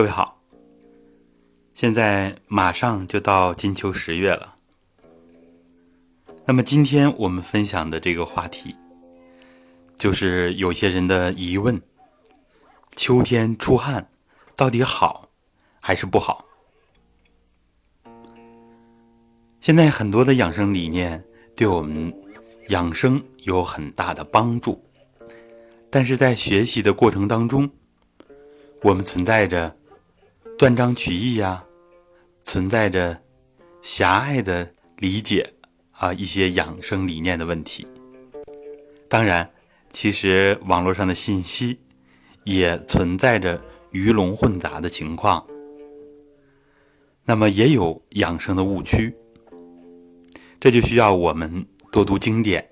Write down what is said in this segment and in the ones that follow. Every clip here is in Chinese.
各位好，现在马上就到金秋十月了。那么今天我们分享的这个话题，就是有些人的疑问：秋天出汗到底好还是不好？现在很多的养生理念对我们养生有很大的帮助，但是在学习的过程当中，我们存在着。断章取义呀，存在着狭隘的理解啊，一些养生理念的问题。当然，其实网络上的信息也存在着鱼龙混杂的情况。那么，也有养生的误区。这就需要我们多读经典，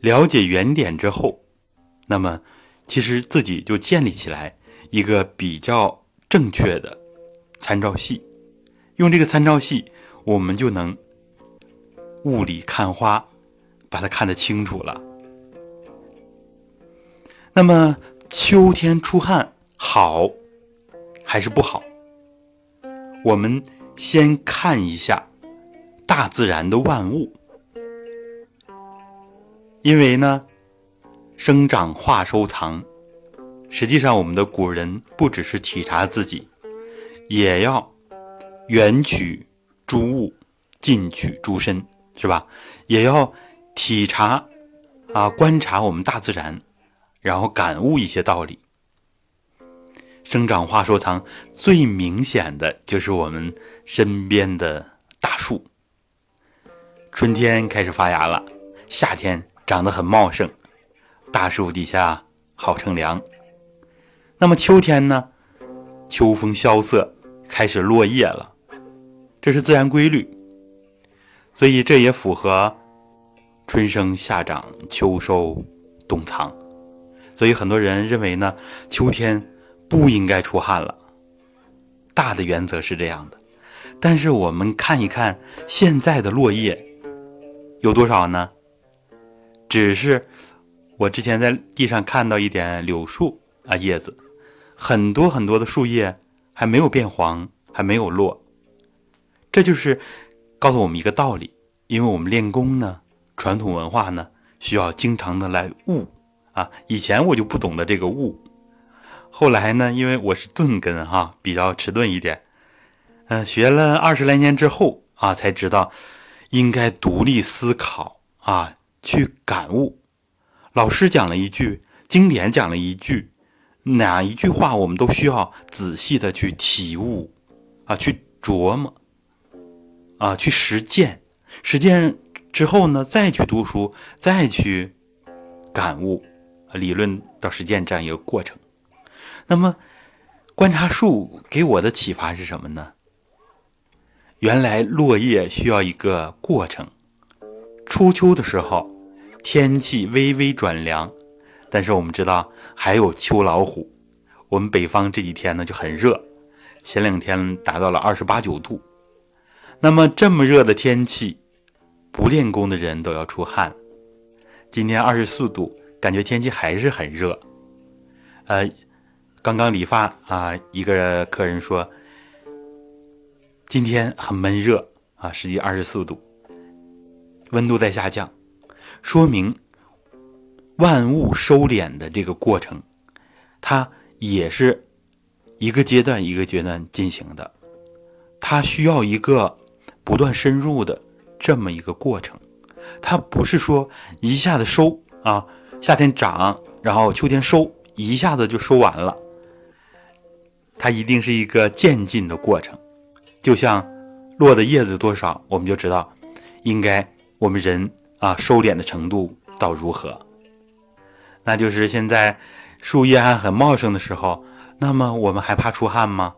了解原点之后，那么其实自己就建立起来一个比较。正确的参照系，用这个参照系，我们就能雾里看花，把它看得清楚了。那么秋天出汗好还是不好？我们先看一下大自然的万物，因为呢，生长化收藏。实际上，我们的古人不只是体察自己，也要远取诸物，近取诸身，是吧？也要体察啊，观察我们大自然，然后感悟一些道理。生长化收藏最明显的就是我们身边的大树，春天开始发芽了，夏天长得很茂盛，大树底下好乘凉。那么秋天呢？秋风萧瑟，开始落叶了，这是自然规律，所以这也符合春生夏长秋收冬藏。所以很多人认为呢，秋天不应该出汗了。大的原则是这样的，但是我们看一看现在的落叶有多少呢？只是我之前在地上看到一点柳树啊叶子。很多很多的树叶还没有变黄，还没有落，这就是告诉我们一个道理。因为我们练功呢，传统文化呢，需要经常的来悟啊。以前我就不懂得这个悟，后来呢，因为我是钝根哈，比较迟钝一点，嗯，学了二十来年之后啊，才知道应该独立思考啊，去感悟。老师讲了一句，经典讲了一句。哪一句话我们都需要仔细的去体悟，啊，去琢磨，啊，去实践。实践之后呢，再去读书，再去感悟，理论到实践这样一个过程。那么，观察树给我的启发是什么呢？原来落叶需要一个过程。初秋的时候，天气微微转凉。但是我们知道还有秋老虎，我们北方这几天呢就很热，前两天达到了二十八九度。那么这么热的天气，不练功的人都要出汗。今天二十四度，感觉天气还是很热。呃，刚刚理发啊，一个客人说今天很闷热啊，实际二十四度，温度在下降，说明。万物收敛的这个过程，它也是一个阶段一个阶段进行的，它需要一个不断深入的这么一个过程，它不是说一下子收啊，夏天长，然后秋天收，一下子就收完了，它一定是一个渐进的过程，就像落的叶子多少，我们就知道应该我们人啊收敛的程度到如何。那就是现在树叶还很茂盛的时候，那么我们还怕出汗吗？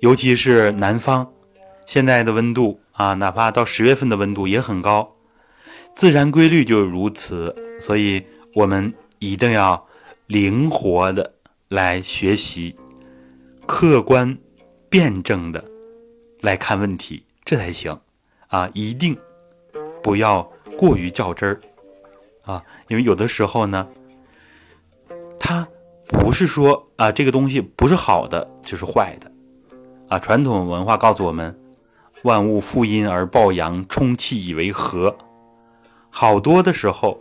尤其是南方，现在的温度啊，哪怕到十月份的温度也很高，自然规律就如此，所以我们一定要灵活的来学习，客观辩证的来看问题，这才行啊！一定不要过于较真儿。啊，因为有的时候呢，它不是说啊这个东西不是好的就是坏的啊。传统文化告诉我们，万物负阴而抱阳，充气以为和。好多的时候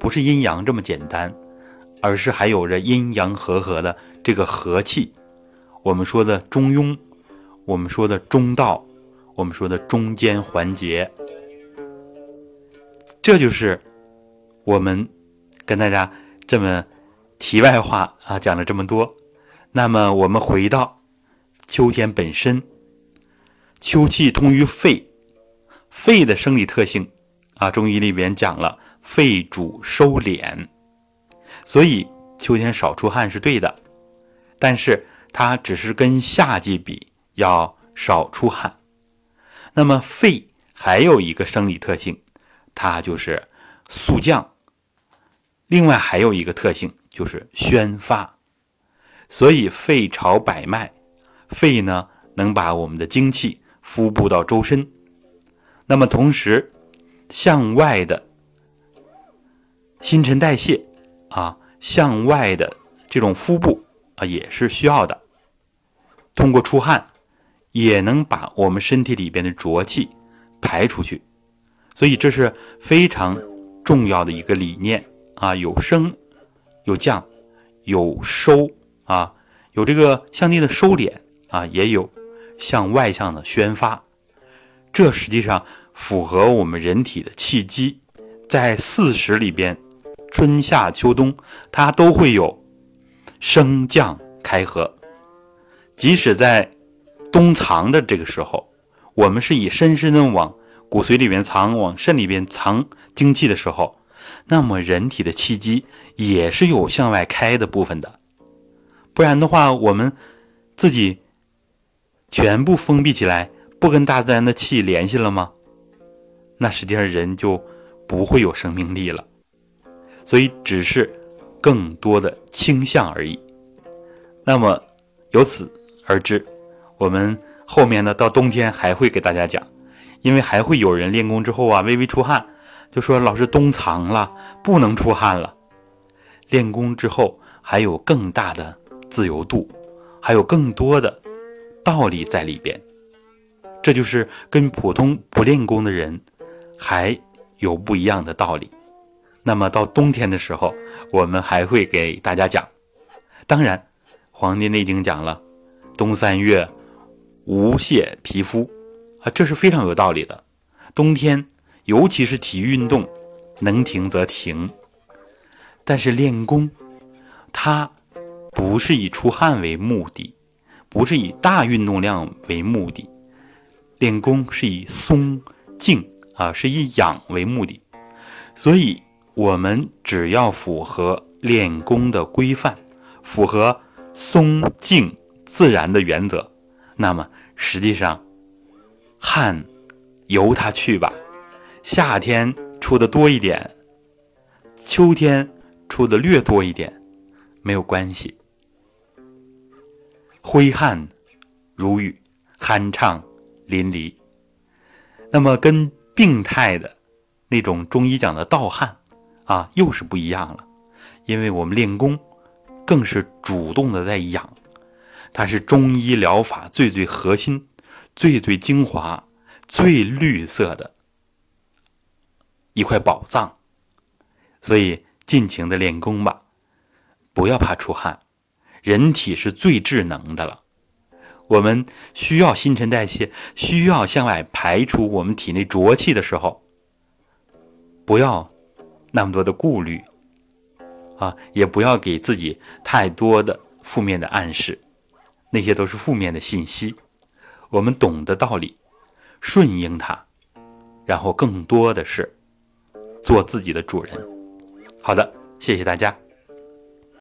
不是阴阳这么简单，而是还有着阴阳和合的这个和气。我们说的中庸，我们说的中道，我们说的中间环节，这就是我们跟大家这么题外话啊讲了这么多。那么我们回到秋天本身，秋气通于肺，肺的生理特性。啊，中医里边讲了，肺主收敛，所以秋天少出汗是对的，但是它只是跟夏季比要少出汗。那么肺还有一个生理特性，它就是速降，另外还有一个特性就是宣发，所以肺朝百脉，肺呢能把我们的精气敷布到周身，那么同时。向外的新陈代谢啊，向外的这种腹部啊，也是需要的。通过出汗，也能把我们身体里边的浊气排出去，所以这是非常重要的一个理念啊。有升，有降，有收啊，有这个向内的收敛啊，也有向外向的宣发。这实际上。符合我们人体的气机，在四时里边，春夏秋冬，它都会有升降开合。即使在冬藏的这个时候，我们是以深深的往骨髓里边藏，往肾里边藏精气的时候，那么人体的气机也是有向外开的部分的。不然的话，我们自己全部封闭起来，不跟大自然的气联系了吗？那实际上人就不会有生命力了，所以只是更多的倾向而已。那么由此而知，我们后面呢到冬天还会给大家讲，因为还会有人练功之后啊微微出汗，就说老师冬藏了不能出汗了。练功之后还有更大的自由度，还有更多的道理在里边，这就是跟普通不练功的人。还有不一样的道理。那么到冬天的时候，我们还会给大家讲。当然，《黄帝内经》讲了，冬三月无泄皮肤啊，这是非常有道理的。冬天，尤其是体育运动，能停则停。但是练功，它不是以出汗为目的，不是以大运动量为目的。练功是以松静。啊，是以养为目的，所以我们只要符合练功的规范，符合松静自然的原则，那么实际上汗由它去吧。夏天出的多一点，秋天出的略多一点，没有关系。挥汗如雨，酣畅淋漓。那么跟病态的那种中医讲的盗汗啊，又是不一样了。因为我们练功，更是主动的在养，它是中医疗法最最核心、最最精华、最绿色的一块宝藏。所以尽情的练功吧，不要怕出汗，人体是最智能的了。我们需要新陈代谢，需要向外排出我们体内浊气的时候，不要那么多的顾虑啊，也不要给自己太多的负面的暗示，那些都是负面的信息。我们懂得道理，顺应它，然后更多的是做自己的主人。好的，谢谢大家。